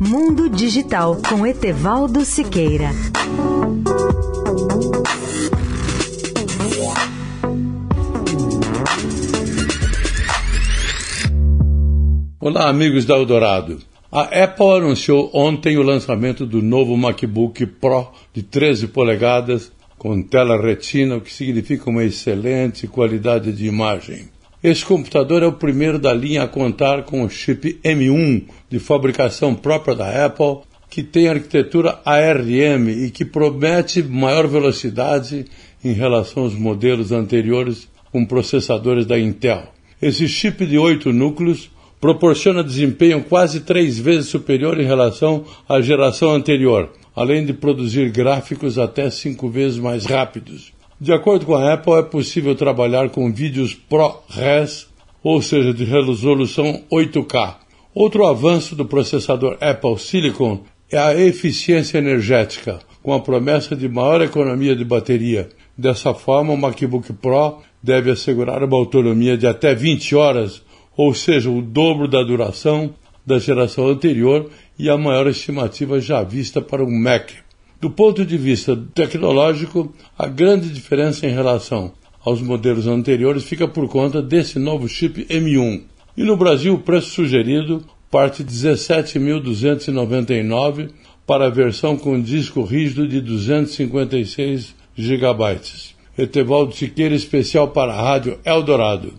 Mundo Digital com Etevaldo Siqueira. Olá, amigos da Eldorado. A Apple anunciou ontem o lançamento do novo MacBook Pro de 13 polegadas com tela retina, o que significa uma excelente qualidade de imagem. Esse computador é o primeiro da linha a contar com o chip M1 de fabricação própria da Apple, que tem arquitetura ARM e que promete maior velocidade em relação aos modelos anteriores com processadores da Intel. Esse chip de oito núcleos proporciona desempenho quase três vezes superior em relação à geração anterior, além de produzir gráficos até cinco vezes mais rápidos. De acordo com a Apple, é possível trabalhar com vídeos ProRes, ou seja, de resolução 8K. Outro avanço do processador Apple Silicon é a eficiência energética, com a promessa de maior economia de bateria. Dessa forma, o MacBook Pro deve assegurar uma autonomia de até 20 horas, ou seja, o dobro da duração da geração anterior e a maior estimativa já vista para um Mac. Do ponto de vista tecnológico, a grande diferença em relação aos modelos anteriores fica por conta desse novo chip M1. E no Brasil, o preço sugerido parte de 17.299 para a versão com disco rígido de 256 GB. Etevaldo Siqueira, especial para a Rádio Eldorado.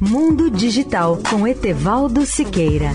Mundo Digital com Etevaldo Siqueira.